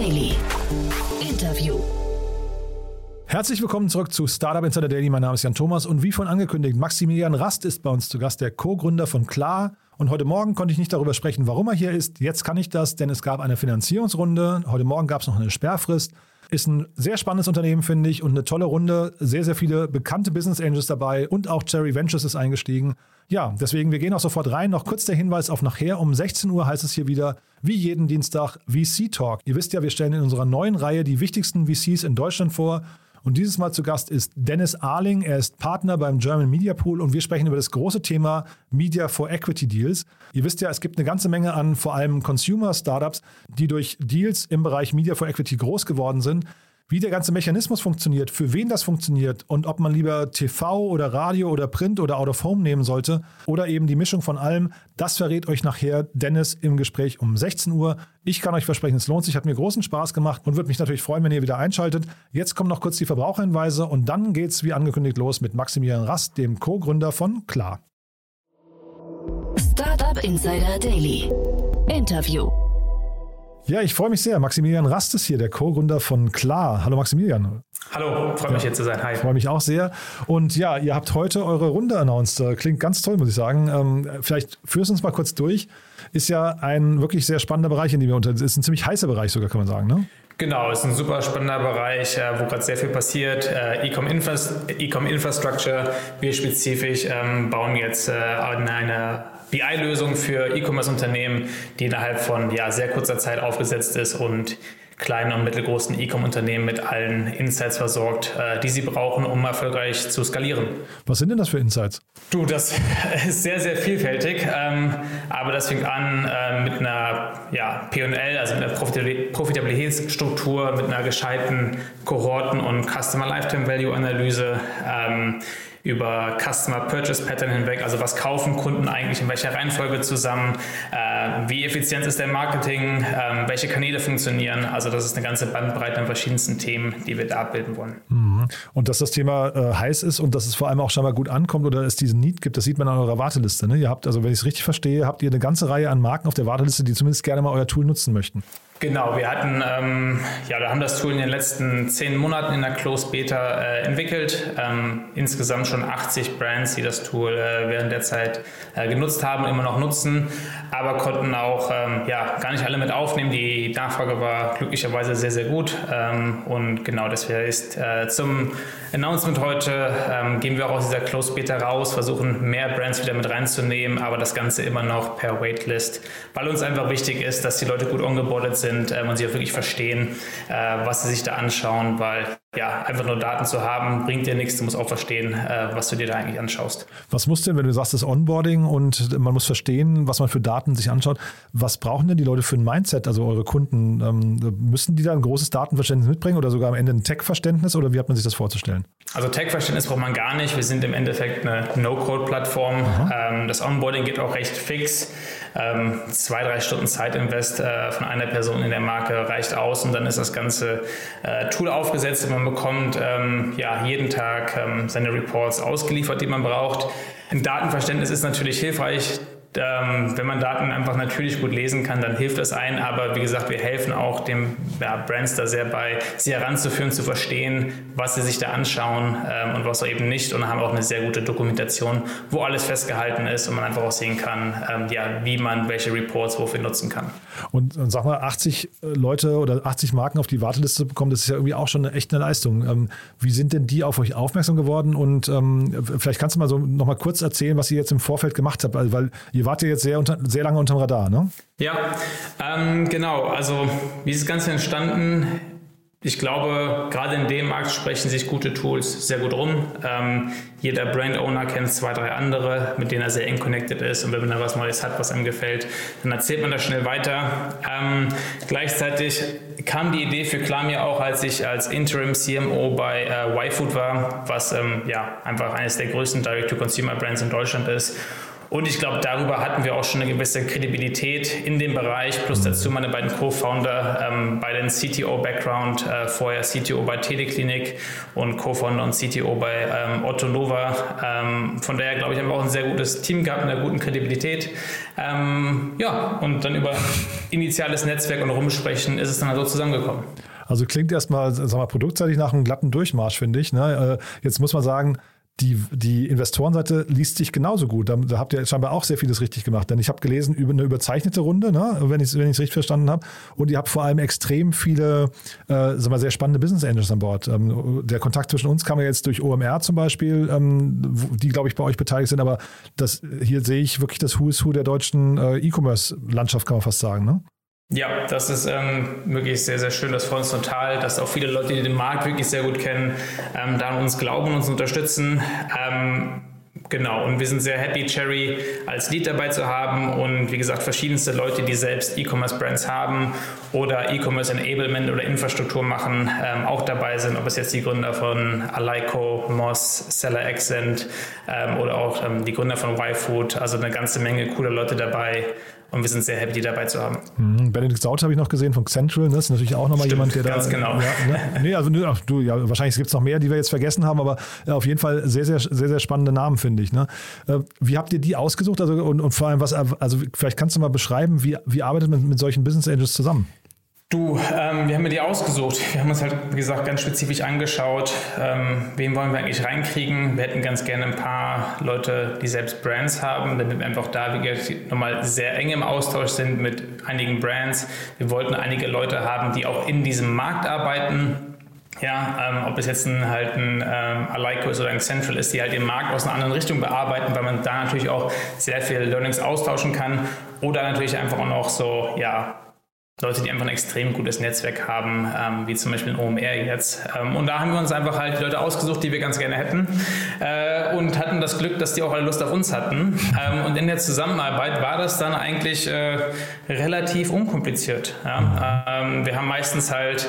Daily. Interview. Herzlich willkommen zurück zu Startup Insider Daily. Mein Name ist Jan Thomas und wie vorhin angekündigt, Maximilian Rast ist bei uns zu Gast, der Co-Gründer von Klar. Und heute Morgen konnte ich nicht darüber sprechen, warum er hier ist. Jetzt kann ich das, denn es gab eine Finanzierungsrunde. Heute Morgen gab es noch eine Sperrfrist. Ist ein sehr spannendes Unternehmen, finde ich, und eine tolle Runde. Sehr, sehr viele bekannte Business Angels dabei und auch Cherry Ventures ist eingestiegen. Ja, deswegen, wir gehen auch sofort rein. Noch kurz der Hinweis auf nachher. Um 16 Uhr heißt es hier wieder, wie jeden Dienstag, VC Talk. Ihr wisst ja, wir stellen in unserer neuen Reihe die wichtigsten VCs in Deutschland vor. Und dieses Mal zu Gast ist Dennis Arling. Er ist Partner beim German Media Pool und wir sprechen über das große Thema Media for Equity Deals. Ihr wisst ja, es gibt eine ganze Menge an vor allem Consumer-Startups, die durch Deals im Bereich Media for Equity groß geworden sind wie der ganze Mechanismus funktioniert, für wen das funktioniert und ob man lieber TV oder Radio oder Print oder Out of Home nehmen sollte oder eben die Mischung von allem, das verrät euch nachher Dennis im Gespräch um 16 Uhr. Ich kann euch versprechen, es lohnt sich, hat mir großen Spaß gemacht und würde mich natürlich freuen, wenn ihr wieder einschaltet. Jetzt kommen noch kurz die Verbraucherhinweise und dann geht's wie angekündigt los mit Maximilian Rast, dem Co-Gründer von Klar. Startup Insider Daily. Interview. Ja, ich freue mich sehr. Maximilian Rast ist hier, der Co-Gründer von Klar. Hallo Maximilian. Hallo, freue mich ja, hier zu sein. Hi. Freue mich auch sehr. Und ja, ihr habt heute eure Runde announced. Klingt ganz toll, muss ich sagen. Ähm, vielleicht führst du uns mal kurz durch. Ist ja ein wirklich sehr spannender Bereich, in dem wir unter ist ein ziemlich heißer Bereich sogar, kann man sagen, ne? Genau, ist ein super spannender Bereich, äh, wo gerade sehr viel passiert. Äh, E-Com Infrastructure, wir spezifisch ähm, bauen jetzt äh, eine BI-Lösung für E-Commerce-Unternehmen, die innerhalb von ja, sehr kurzer Zeit aufgesetzt ist und kleinen und mittelgroßen E-Com-Unternehmen mit allen Insights versorgt, äh, die sie brauchen, um erfolgreich zu skalieren. Was sind denn das für Insights? Du, das ist sehr, sehr vielfältig, ähm, aber das fängt an äh, mit einer ja, P&L, also mit einer Profitabilitätsstruktur, mit einer gescheiten Kohorten- und Customer Lifetime Value Analyse. Über Customer Purchase Pattern hinweg, also was kaufen Kunden eigentlich in welcher Reihenfolge zusammen, äh, wie effizient ist der Marketing, äh, welche Kanäle funktionieren. Also das ist eine ganze Bandbreite an verschiedensten Themen, die wir da abbilden wollen. Mhm. Und dass das Thema äh, heiß ist und dass es vor allem auch scheinbar gut ankommt oder es diesen Need gibt, das sieht man an eurer Warteliste. Ne? Ihr habt, also wenn ich es richtig verstehe, habt ihr eine ganze Reihe an Marken auf der Warteliste, die zumindest gerne mal euer Tool nutzen möchten. Genau, wir hatten, ähm, ja, wir haben das Tool in den letzten zehn Monaten in der Closed Beta äh, entwickelt. Ähm, insgesamt schon 80 Brands, die das Tool äh, während der Zeit äh, genutzt haben, immer noch nutzen, aber konnten auch ähm, ja, gar nicht alle mit aufnehmen. Die Nachfrage war glücklicherweise sehr, sehr gut. Ähm, und genau deswegen ist äh, Announcement heute ähm, gehen wir auch aus dieser Closed Beta raus, versuchen mehr Brands wieder mit reinzunehmen, aber das Ganze immer noch per Waitlist, weil uns einfach wichtig ist, dass die Leute gut ongeboardet sind sind ähm, und sie auch wirklich verstehen, äh, was sie sich da anschauen, weil ja, einfach nur Daten zu haben, bringt dir nichts. Du musst auch verstehen, äh, was du dir da eigentlich anschaust. Was muss denn, wenn du sagst, das Onboarding und man muss verstehen, was man für Daten sich anschaut, was brauchen denn die Leute für ein Mindset, also eure Kunden? Ähm, müssen die da ein großes Datenverständnis mitbringen oder sogar am Ende ein Tech-Verständnis oder wie hat man sich das vorzustellen? Also Tech-Verständnis braucht man gar nicht. Wir sind im Endeffekt eine No-Code-Plattform. Ähm, das Onboarding geht auch recht fix. Ähm, zwei, drei Stunden Zeitinvest äh, von einer Person in der Marke reicht aus und dann ist das ganze äh, Tool aufgesetzt und man bekommt ähm, ja, jeden Tag ähm, seine Reports ausgeliefert, die man braucht. Ein Datenverständnis ist natürlich hilfreich ähm, wenn man Daten einfach natürlich gut lesen kann, dann hilft das ein. Aber wie gesagt, wir helfen auch dem ja, Brands da sehr bei, sie heranzuführen, zu verstehen, was sie sich da anschauen ähm, und was eben nicht. Und haben auch eine sehr gute Dokumentation, wo alles festgehalten ist und man einfach auch sehen kann, ähm, ja, wie man welche Reports wofür nutzen kann. Und, und sag mal, 80 äh, Leute oder 80 Marken auf die Warteliste bekommen, das ist ja irgendwie auch schon eine echt eine Leistung. Ähm, wie sind denn die auf euch aufmerksam geworden? Und ähm, vielleicht kannst du mal so noch mal kurz erzählen, was ihr jetzt im Vorfeld gemacht habt, weil, weil ihr wart ja jetzt sehr, unter, sehr lange unterm Radar, ne? Ja, ähm, genau. Also wie ist das Ganze entstanden? Ich glaube, gerade in dem Markt sprechen sich gute Tools sehr gut rum. Ähm, jeder Brand Owner kennt zwei, drei andere, mit denen er sehr eng connected ist. Und wenn man da was Neues hat, was einem gefällt, dann erzählt man das schnell weiter. Ähm, gleichzeitig kam die Idee für Klar mir auch, als ich als Interim CMO bei äh, YFood war, was ähm, ja einfach eines der größten Direct-to-Consumer-Brands in Deutschland ist. Und ich glaube, darüber hatten wir auch schon eine gewisse Kredibilität in dem Bereich, plus dazu meine beiden Co-Founder, ähm, beiden CTO-Background, äh, vorher CTO bei Teleklinik und Co-Founder und CTO bei ähm, Otto Nova. Ähm, von daher glaube ich, haben wir auch ein sehr gutes Team gehabt mit einer guten Kredibilität. Ähm, ja, und dann über initiales Netzwerk und rumsprechen ist es dann halt so zusammengekommen. Also klingt erstmal, sag mal, produktseitig nach einem glatten Durchmarsch, finde ich. Ne? Äh, jetzt muss man sagen, die, die Investorenseite liest sich genauso gut. Da, da, habt ihr scheinbar auch sehr vieles richtig gemacht. Denn ich habe gelesen über eine überzeichnete Runde, ne? wenn ich es richtig verstanden habe. Und ihr habt vor allem extrem viele, äh, sag mal, sehr spannende Business Angels an Bord. Ähm, der Kontakt zwischen uns kam ja jetzt durch OMR zum Beispiel, ähm, die, glaube ich, bei euch beteiligt sind. Aber das, hier sehe ich wirklich das Who is Who der deutschen äh, E-Commerce-Landschaft, kann man fast sagen. Ne? Ja, das ist ähm, wirklich sehr, sehr schön. Das freut uns total, dass auch viele Leute, die den Markt wirklich sehr gut kennen, ähm, da an uns glauben und uns unterstützen. Ähm, Genau, und wir sind sehr happy, Cherry als Lead dabei zu haben und wie gesagt, verschiedenste Leute, die selbst E-Commerce-Brands haben oder E-Commerce Enablement oder Infrastruktur machen, ähm, auch dabei sind, ob es jetzt die Gründer von Alaiko, Moss, Seller Accent ähm, oder auch ähm, die Gründer von YFood, also eine ganze Menge cooler Leute dabei, und wir sind sehr happy, die dabei zu haben. Mhm. Benedikt Saut habe ich noch gesehen von Central. Das ist natürlich auch nochmal jemand, der ganz da. Ganz genau. Ja, ne? Nee, also ach, du, ja, wahrscheinlich gibt es noch mehr, die wir jetzt vergessen haben, aber äh, auf jeden Fall sehr, sehr, sehr, sehr spannende Namen, finde ich. Ne? Äh, wie habt ihr die ausgesucht? Also, und, und vor allem, was, also vielleicht kannst du mal beschreiben, wie, wie arbeitet man mit solchen Business Angels zusammen? Du, ähm, wir haben mir die ausgesucht. Wir haben uns halt, wie gesagt, ganz spezifisch angeschaut, ähm, wen wollen wir eigentlich reinkriegen. Wir hätten ganz gerne ein paar Leute, die selbst Brands haben, damit wir einfach da nochmal sehr eng im Austausch sind mit einigen Brands. Wir wollten einige Leute haben, die auch in diesem Markt arbeiten. Ja, ähm, ob es jetzt ein, halt ein ähm, Alaiko ist oder ein Central ist, die halt den Markt aus einer anderen Richtung bearbeiten, weil man da natürlich auch sehr viel Learnings austauschen kann. Oder natürlich einfach auch noch so, ja, Leute, die einfach ein extrem gutes Netzwerk haben, ähm, wie zum Beispiel in OMR jetzt. Ähm, und da haben wir uns einfach halt die Leute ausgesucht, die wir ganz gerne hätten äh, und hatten das Glück, dass die auch alle Lust auf uns hatten. Ähm, und in der Zusammenarbeit war das dann eigentlich äh, relativ unkompliziert. Ja? Ähm, wir haben meistens halt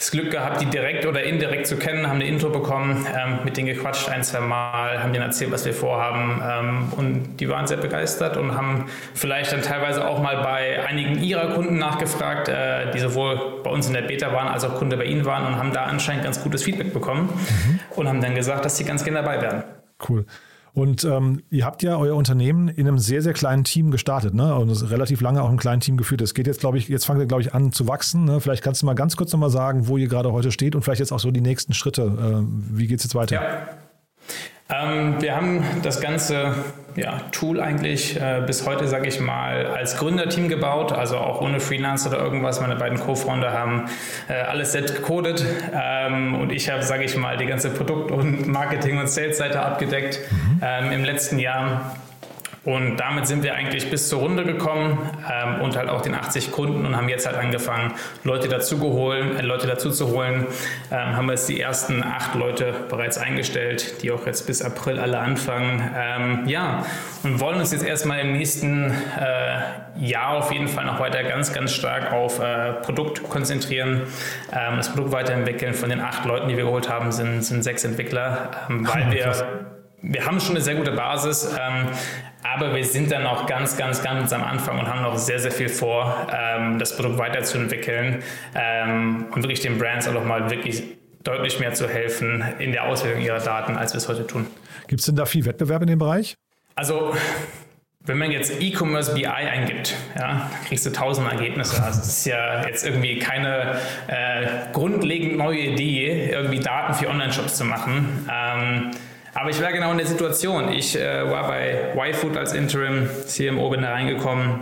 das Glück gehabt, die direkt oder indirekt zu kennen, haben eine Intro bekommen, ähm, mit denen gequatscht ein, zwei Mal, haben denen erzählt, was wir vorhaben ähm, und die waren sehr begeistert und haben vielleicht dann teilweise auch mal bei einigen ihrer Kunden nachgefragt, äh, die sowohl bei uns in der Beta waren als auch Kunde bei ihnen waren und haben da anscheinend ganz gutes Feedback bekommen mhm. und haben dann gesagt, dass sie ganz gerne dabei wären. Cool. Und ähm, ihr habt ja euer Unternehmen in einem sehr, sehr kleinen Team gestartet, ne? Und das relativ lange auch im kleinen Team geführt. Es geht jetzt, glaube ich, jetzt fangt ihr, glaube ich, an zu wachsen. Ne? Vielleicht kannst du mal ganz kurz nochmal sagen, wo ihr gerade heute steht und vielleicht jetzt auch so die nächsten Schritte. Äh, wie geht es jetzt weiter? Ja. Ähm, wir haben das ganze ja, Tool eigentlich äh, bis heute, sage ich mal, als Gründerteam gebaut, also auch ohne Freelancer oder irgendwas. Meine beiden Co-Founder haben äh, alles selbst gecodet ähm, und ich habe, sage ich mal, die ganze Produkt- und Marketing- und Sales-Seite abgedeckt mhm. ähm, im letzten Jahr. Und damit sind wir eigentlich bis zur Runde gekommen ähm, und halt auch den 80 Kunden und haben jetzt halt angefangen, Leute dazu geholen, äh, Leute dazu zu holen. Ähm, haben jetzt die ersten acht Leute bereits eingestellt, die auch jetzt bis April alle anfangen. Ähm, ja, und wollen uns jetzt erstmal im nächsten äh, Jahr auf jeden Fall noch weiter ganz, ganz stark auf äh, Produkt konzentrieren, ähm, das Produkt weiterentwickeln. Von den acht Leuten, die wir geholt haben, sind, sind sechs Entwickler, ähm, weil wir wir haben schon eine sehr gute Basis, ähm, aber wir sind dann auch ganz, ganz, ganz am Anfang und haben noch sehr, sehr viel vor, ähm, das Produkt weiterzuentwickeln ähm, und wirklich den Brands auch nochmal wirklich deutlich mehr zu helfen in der Auswertung ihrer Daten, als wir es heute tun. Gibt es denn da viel Wettbewerb in dem Bereich? Also wenn man jetzt E-Commerce BI eingibt, ja, kriegst du tausend Ergebnisse. Also es ist ja jetzt irgendwie keine äh, grundlegend neue Idee, irgendwie Daten für Online-Shops zu machen. Ähm, aber ich war genau in der Situation. Ich äh, war bei YFood als Interim CMO, bin da reingekommen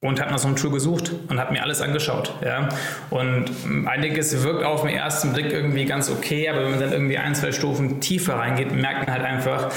und habe nach so einem Tool gesucht und habe mir alles angeschaut. Ja? Und einiges wirkt auf den ersten Blick irgendwie ganz okay, aber wenn man dann irgendwie ein, zwei Stufen tiefer reingeht, merkt man halt einfach,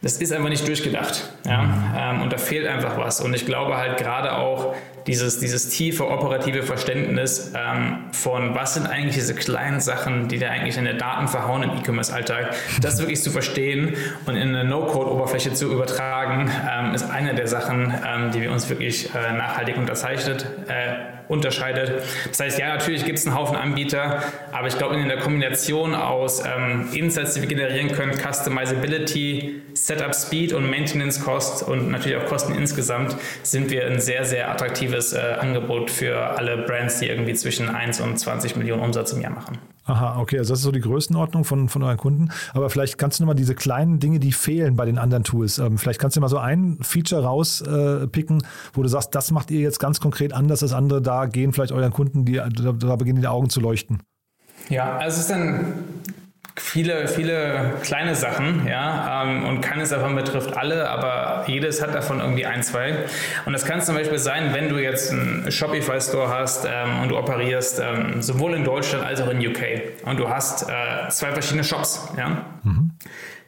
das ist einfach nicht durchgedacht. Ja? Ähm, und da fehlt einfach was. Und ich glaube halt gerade auch dieses, dieses tiefe operative Verständnis ähm, von, was sind eigentlich diese kleinen Sachen, die da eigentlich in der Daten verhauen im E-Commerce-Alltag, das wirklich zu verstehen und in eine No-Code-Oberfläche zu übertragen, ähm, ist eine der Sachen, ähm, die wir uns wirklich äh, nachhaltig unterzeichnet. Äh, unterscheidet. Das heißt, ja, natürlich gibt es einen Haufen Anbieter, aber ich glaube, in der Kombination aus ähm, Insights, die wir generieren können, Customizability, Setup Speed und Maintenance Cost und natürlich auch Kosten insgesamt, sind wir ein sehr, sehr attraktives äh, Angebot für alle Brands, die irgendwie zwischen 1 und 20 Millionen Umsatz im Jahr machen. Aha, okay, also das ist so die Größenordnung von, von euren Kunden. Aber vielleicht kannst du nochmal diese kleinen Dinge, die fehlen bei den anderen Tools, ähm, vielleicht kannst du mal so ein Feature rauspicken, äh, wo du sagst, das macht ihr jetzt ganz konkret anders als andere, da gehen vielleicht euren Kunden, die, da, da beginnen die Augen zu leuchten. Ja, also es ist dann viele, viele kleine Sachen, ja, ähm, und keines davon betrifft alle, aber jedes hat davon irgendwie ein, zwei. Und das kann zum Beispiel sein, wenn du jetzt einen Shopify-Store hast ähm, und du operierst ähm, sowohl in Deutschland als auch in UK und du hast äh, zwei verschiedene Shops, ja. Mhm.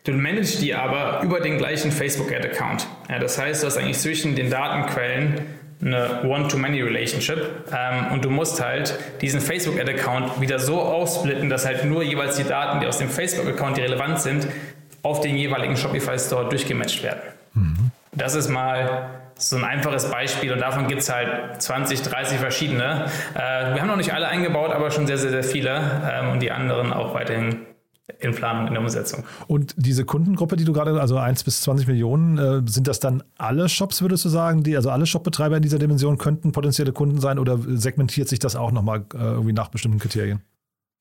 Du managst die aber über den gleichen Facebook-Ad-Account. Ja, das heißt, du hast eigentlich zwischen den Datenquellen eine One-to-Many-Relationship ähm, und du musst halt diesen Facebook-Ad-Account wieder so aufsplitten, dass halt nur jeweils die Daten, die aus dem Facebook-Account, die relevant sind, auf den jeweiligen Shopify-Store durchgematcht werden. Mhm. Das ist mal so ein einfaches Beispiel und davon gibt es halt 20, 30 verschiedene. Äh, wir haben noch nicht alle eingebaut, aber schon sehr, sehr, sehr viele ähm, und die anderen auch weiterhin in Planung, in der Umsetzung. Und diese Kundengruppe, die du gerade, also 1 bis 20 Millionen, äh, sind das dann alle Shops, würdest du sagen, die, also alle Shopbetreiber in dieser Dimension könnten potenzielle Kunden sein oder segmentiert sich das auch nochmal äh, irgendwie nach bestimmten Kriterien?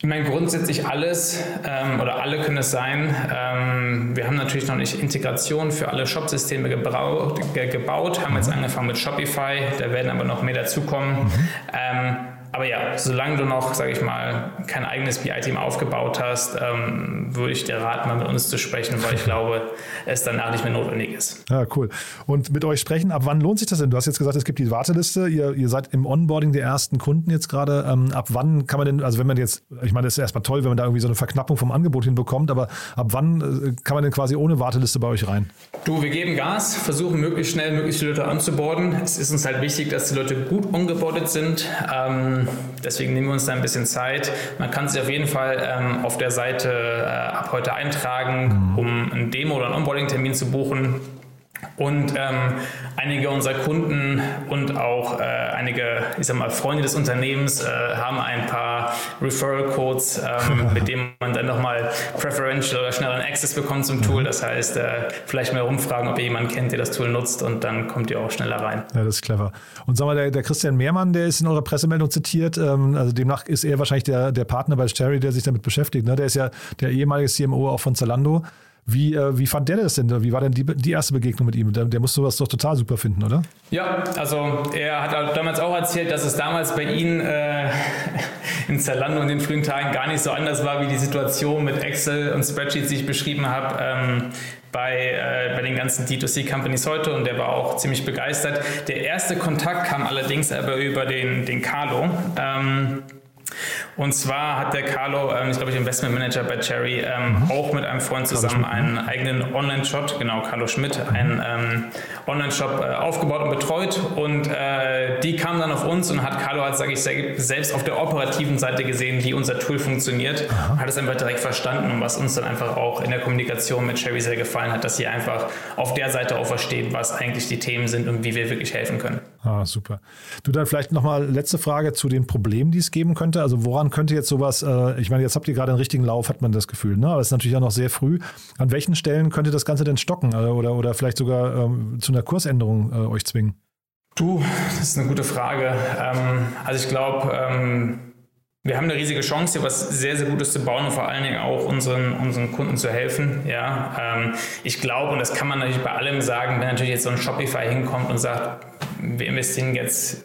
Ich meine, grundsätzlich alles ähm, oder alle können es sein. Ähm, wir haben natürlich noch nicht Integration für alle Shop-Systeme gebaut, gebaut, haben jetzt mhm. angefangen mit Shopify, da werden aber noch mehr dazukommen. Mhm. Ähm, aber ja, solange du noch, sage ich mal, kein eigenes BI-Team aufgebaut hast, ähm, würde ich dir raten, mal mit uns zu sprechen, weil ich glaube, es danach nicht mehr notwendig ist. Ja, cool. Und mit euch sprechen, ab wann lohnt sich das denn? Du hast jetzt gesagt, es gibt die Warteliste. Ihr, ihr seid im Onboarding der ersten Kunden jetzt gerade. Ähm, ab wann kann man denn, also wenn man jetzt, ich meine, das ist erstmal toll, wenn man da irgendwie so eine Verknappung vom Angebot hinbekommt, aber ab wann äh, kann man denn quasi ohne Warteliste bei euch rein? Du, wir geben Gas, versuchen möglichst schnell möglichst viele Leute anzuborden. Es ist uns halt wichtig, dass die Leute gut umgebordet sind. Ähm, deswegen nehmen wir uns da ein bisschen Zeit. Man kann sich auf jeden Fall ähm, auf der Seite äh, ab heute eintragen, um einen Demo- oder einen Onboarding-Termin zu buchen. Und ähm, einige unserer Kunden und auch äh, einige, ich sag mal, Freunde des Unternehmens äh, haben ein paar Referral-Codes, ähm, mit denen man dann nochmal Preferential oder schnelleren Access bekommt zum Tool. Das heißt, äh, vielleicht mal rumfragen, ob ihr jemanden kennt, der das Tool nutzt und dann kommt ihr auch schneller rein. Ja, das ist clever. Und sag mal, der, der Christian Mehrmann, der ist in eurer Pressemeldung zitiert. Ähm, also demnach ist er wahrscheinlich der, der Partner bei Cherry, der sich damit beschäftigt. Ne? Der ist ja der ehemalige CMO auch von Zalando. Wie, äh, wie fand der das denn? Wie war denn die, die erste Begegnung mit ihm? Der, der muss sowas doch total super finden, oder? Ja, also er hat damals auch erzählt, dass es damals bei ihm äh, in Zalando in den frühen Tagen gar nicht so anders war, wie die Situation mit Excel und Spreadsheets, die ich beschrieben habe. Ähm, bei, äh, bei den ganzen D2C-Companies heute und der war auch ziemlich begeistert. Der erste Kontakt kam allerdings aber über den, den Carlo. Ähm, und zwar hat der Carlo, ähm, ich glaube, ich Investment Manager bei Cherry, ähm, mhm. auch mit einem Freund zusammen einen eigenen Online-Shop, genau, Carlo Schmidt, einen ähm, Online-Shop äh, aufgebaut und betreut. Und äh, die kamen dann auf uns und hat Carlo, halt, sage ich, selbst auf der operativen Seite gesehen, wie unser Tool funktioniert. Aha. Hat es einfach direkt verstanden und was uns dann einfach auch in der Kommunikation mit Cherry sehr gefallen hat, dass sie einfach auf der Seite auch versteht, was eigentlich die Themen sind und wie wir wirklich helfen können. Ah, super. Du dann vielleicht nochmal letzte Frage zu den Problemen, die es geben könnte. Also woran könnte jetzt sowas, äh, ich meine, jetzt habt ihr gerade einen richtigen Lauf, hat man das Gefühl, ne? aber es ist natürlich auch noch sehr früh. An welchen Stellen könnte das Ganze denn stocken äh, oder, oder vielleicht sogar ähm, zu einer Kursänderung äh, euch zwingen? Du, das ist eine gute Frage. Ähm, also ich glaube, ähm, wir haben eine riesige Chance, hier was sehr, sehr Gutes zu bauen und vor allen Dingen auch unseren, unseren Kunden zu helfen. Ja, ähm, ich glaube, und das kann man natürlich bei allem sagen, wenn natürlich jetzt so ein Shopify hinkommt und sagt, wir investieren jetzt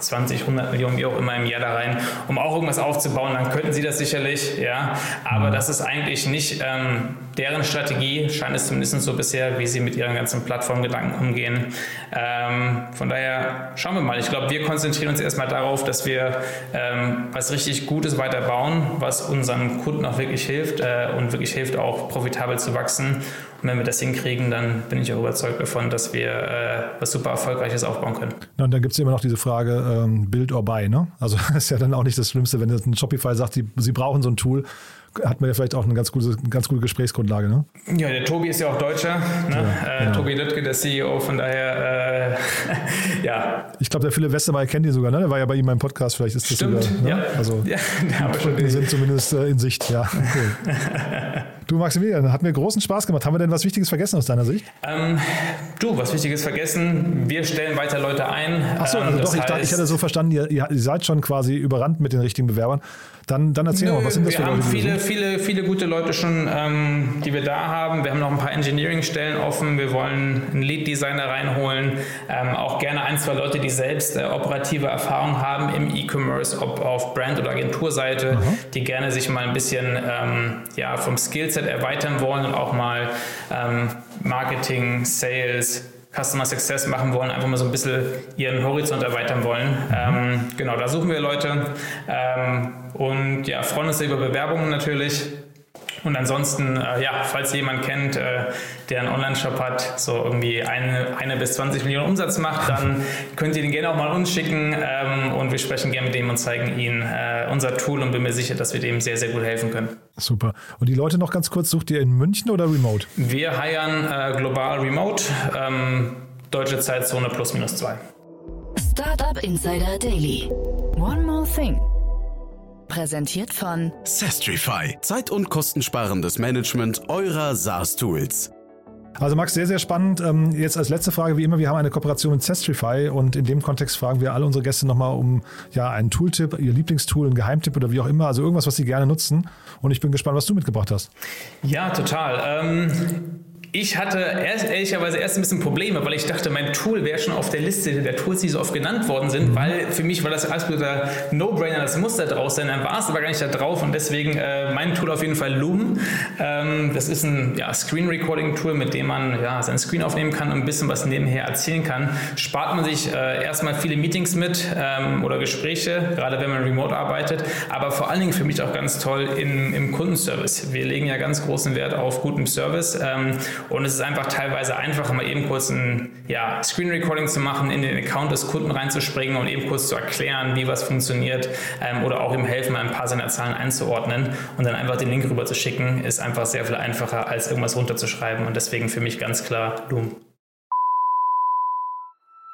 20, 100 Millionen, wie auch immer im Jahr da rein, um auch irgendwas aufzubauen, dann könnten sie das sicherlich, ja. Aber mhm. das ist eigentlich nicht ähm, deren Strategie, scheint es zumindest so bisher, wie sie mit ihren ganzen Plattformgedanken umgehen. Ähm, von daher schauen wir mal. Ich glaube, wir konzentrieren uns erstmal darauf, dass wir ähm, was richtig Gutes weiterbauen, was unseren Kunden auch wirklich hilft äh, und wirklich hilft, auch profitabel zu wachsen. Und wenn wir das hinkriegen, dann bin ich auch überzeugt davon, dass wir äh, was super Erfolgreiches aufbauen können. Ja, und dann gibt es immer noch diese Frage, ähm, Build or Buy. Ne? Also ist ja dann auch nicht das Schlimmste, wenn ein Shopify sagt, sie, sie brauchen so ein Tool hat man ja vielleicht auch eine ganz gute, ganz gute Gesprächsgrundlage. Ne? Ja, der Tobi ist ja auch Deutscher. Ne? Ja, äh, genau. Tobi Lüttke, der CEO, von daher, äh, ja. Ich glaube, der Philipp Westermeier kennt ihn sogar, ne? Der war ja bei ihm im Podcast, vielleicht ist das Stimmt, sogar, ne? ja. Also, ja, die sind zumindest äh, in Sicht, ja. Cool. Du, Maximilian, hat mir großen Spaß gemacht. Haben wir denn was Wichtiges vergessen aus deiner Sicht? Ähm, du, was Wichtiges vergessen. Wir stellen weiter Leute ein. Achso, also ähm, doch, ich, dachte, ich hatte so verstanden, ihr, ihr seid schon quasi überrannt mit den richtigen Bewerbern. Dann, dann erzähl Nö, mal, was sind das wir für Leute? Wir haben viele, viele, viele gute Leute schon, ähm, die wir da haben. Wir haben noch ein paar Engineering-Stellen offen. Wir wollen einen Lead-Designer reinholen. Ähm, auch gerne ein, zwei Leute, die selbst äh, operative Erfahrung haben im E-Commerce, ob auf Brand- oder Agenturseite, mhm. die gerne sich mal ein bisschen ähm, ja, vom Skillset erweitern wollen und auch mal ähm, Marketing, Sales, Customer Success machen wollen, einfach mal so ein bisschen ihren Horizont erweitern wollen. Ähm, genau, da suchen wir Leute ähm, und ja, freuen uns über Bewerbungen natürlich. Und ansonsten, äh, ja, falls jemand kennt, äh, der einen Online-Shop hat, so irgendwie eine, eine bis 20 Millionen Umsatz macht, dann könnt ihr den gerne auch mal uns schicken ähm, und wir sprechen gerne mit dem und zeigen Ihnen äh, unser Tool und bin mir sicher, dass wir dem sehr, sehr gut helfen können. Super. Und die Leute noch ganz kurz, sucht ihr in München oder remote? Wir heiern äh, global remote, ähm, deutsche Zeitzone plus minus zwei. Startup Insider Daily. One more thing. Präsentiert von Sestrify. Zeit- und kostensparendes Management eurer SaaS-Tools. Also Max, sehr, sehr spannend. Ähm, jetzt als letzte Frage, wie immer, wir haben eine Kooperation mit Sestrify und in dem Kontext fragen wir alle unsere Gäste nochmal um ja, einen Tooltip, ihr Lieblingstool, einen Geheimtipp oder wie auch immer, also irgendwas, was sie gerne nutzen. Und ich bin gespannt, was du mitgebracht hast. Ja, total. Ähm ich hatte erst, ehrlicherweise erst ein bisschen Probleme, weil ich dachte, mein Tool wäre schon auf der Liste der Tools, die so oft genannt worden sind, mhm. weil für mich war das absoluter No-Brainer, das muss da drauf sein. Dann war es aber gar nicht da drauf und deswegen äh, mein Tool auf jeden Fall Loom. Ähm, das ist ein ja, Screen-Recording-Tool, mit dem man ja, sein Screen aufnehmen kann und ein bisschen was nebenher erzählen kann. Spart man sich äh, erstmal viele Meetings mit ähm, oder Gespräche, gerade wenn man remote arbeitet, aber vor allen Dingen für mich auch ganz toll in, im Kundenservice. Wir legen ja ganz großen Wert auf guten Service. Ähm, und es ist einfach teilweise einfacher, mal eben kurz ein ja, Screen Recording zu machen, in den Account des Kunden reinzuspringen und eben kurz zu erklären, wie was funktioniert ähm, oder auch ihm helfen, ein paar seiner Zahlen einzuordnen und dann einfach den Link rüber zu schicken, ist einfach sehr viel einfacher, als irgendwas runterzuschreiben und deswegen für mich ganz klar Loom.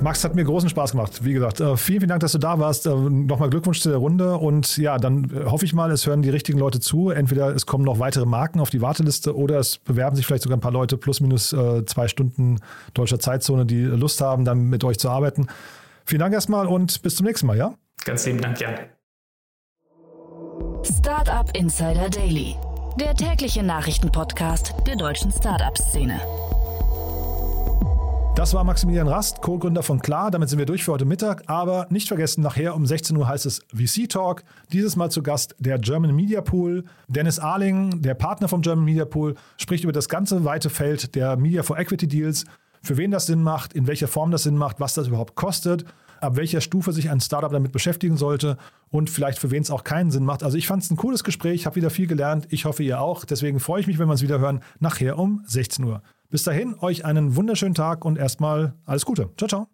Max hat mir großen Spaß gemacht. Wie gesagt, äh, vielen, vielen Dank, dass du da warst. Äh, nochmal Glückwunsch zu der Runde. Und ja, dann äh, hoffe ich mal, es hören die richtigen Leute zu. Entweder es kommen noch weitere Marken auf die Warteliste oder es bewerben sich vielleicht sogar ein paar Leute plus minus zwei Stunden deutscher Zeitzone, die Lust haben, dann mit euch zu arbeiten. Vielen Dank erstmal und bis zum nächsten Mal, ja? Ganz lieben Dank, ja. Startup Insider Daily, der tägliche Nachrichtenpodcast der deutschen Startup-Szene. Das war Maximilian Rast, Co-Gründer von Klar. Damit sind wir durch für heute Mittag. Aber nicht vergessen, nachher um 16 Uhr heißt es VC Talk. Dieses Mal zu Gast der German Media Pool. Dennis Ahling, der Partner vom German Media Pool, spricht über das ganze weite Feld der Media for Equity Deals. Für wen das Sinn macht, in welcher Form das Sinn macht, was das überhaupt kostet, ab welcher Stufe sich ein Startup damit beschäftigen sollte und vielleicht für wen es auch keinen Sinn macht. Also ich fand es ein cooles Gespräch, habe wieder viel gelernt. Ich hoffe, ihr auch. Deswegen freue ich mich, wenn wir uns wieder hören, nachher um 16 Uhr. Bis dahin, euch einen wunderschönen Tag und erstmal alles Gute. Ciao, ciao.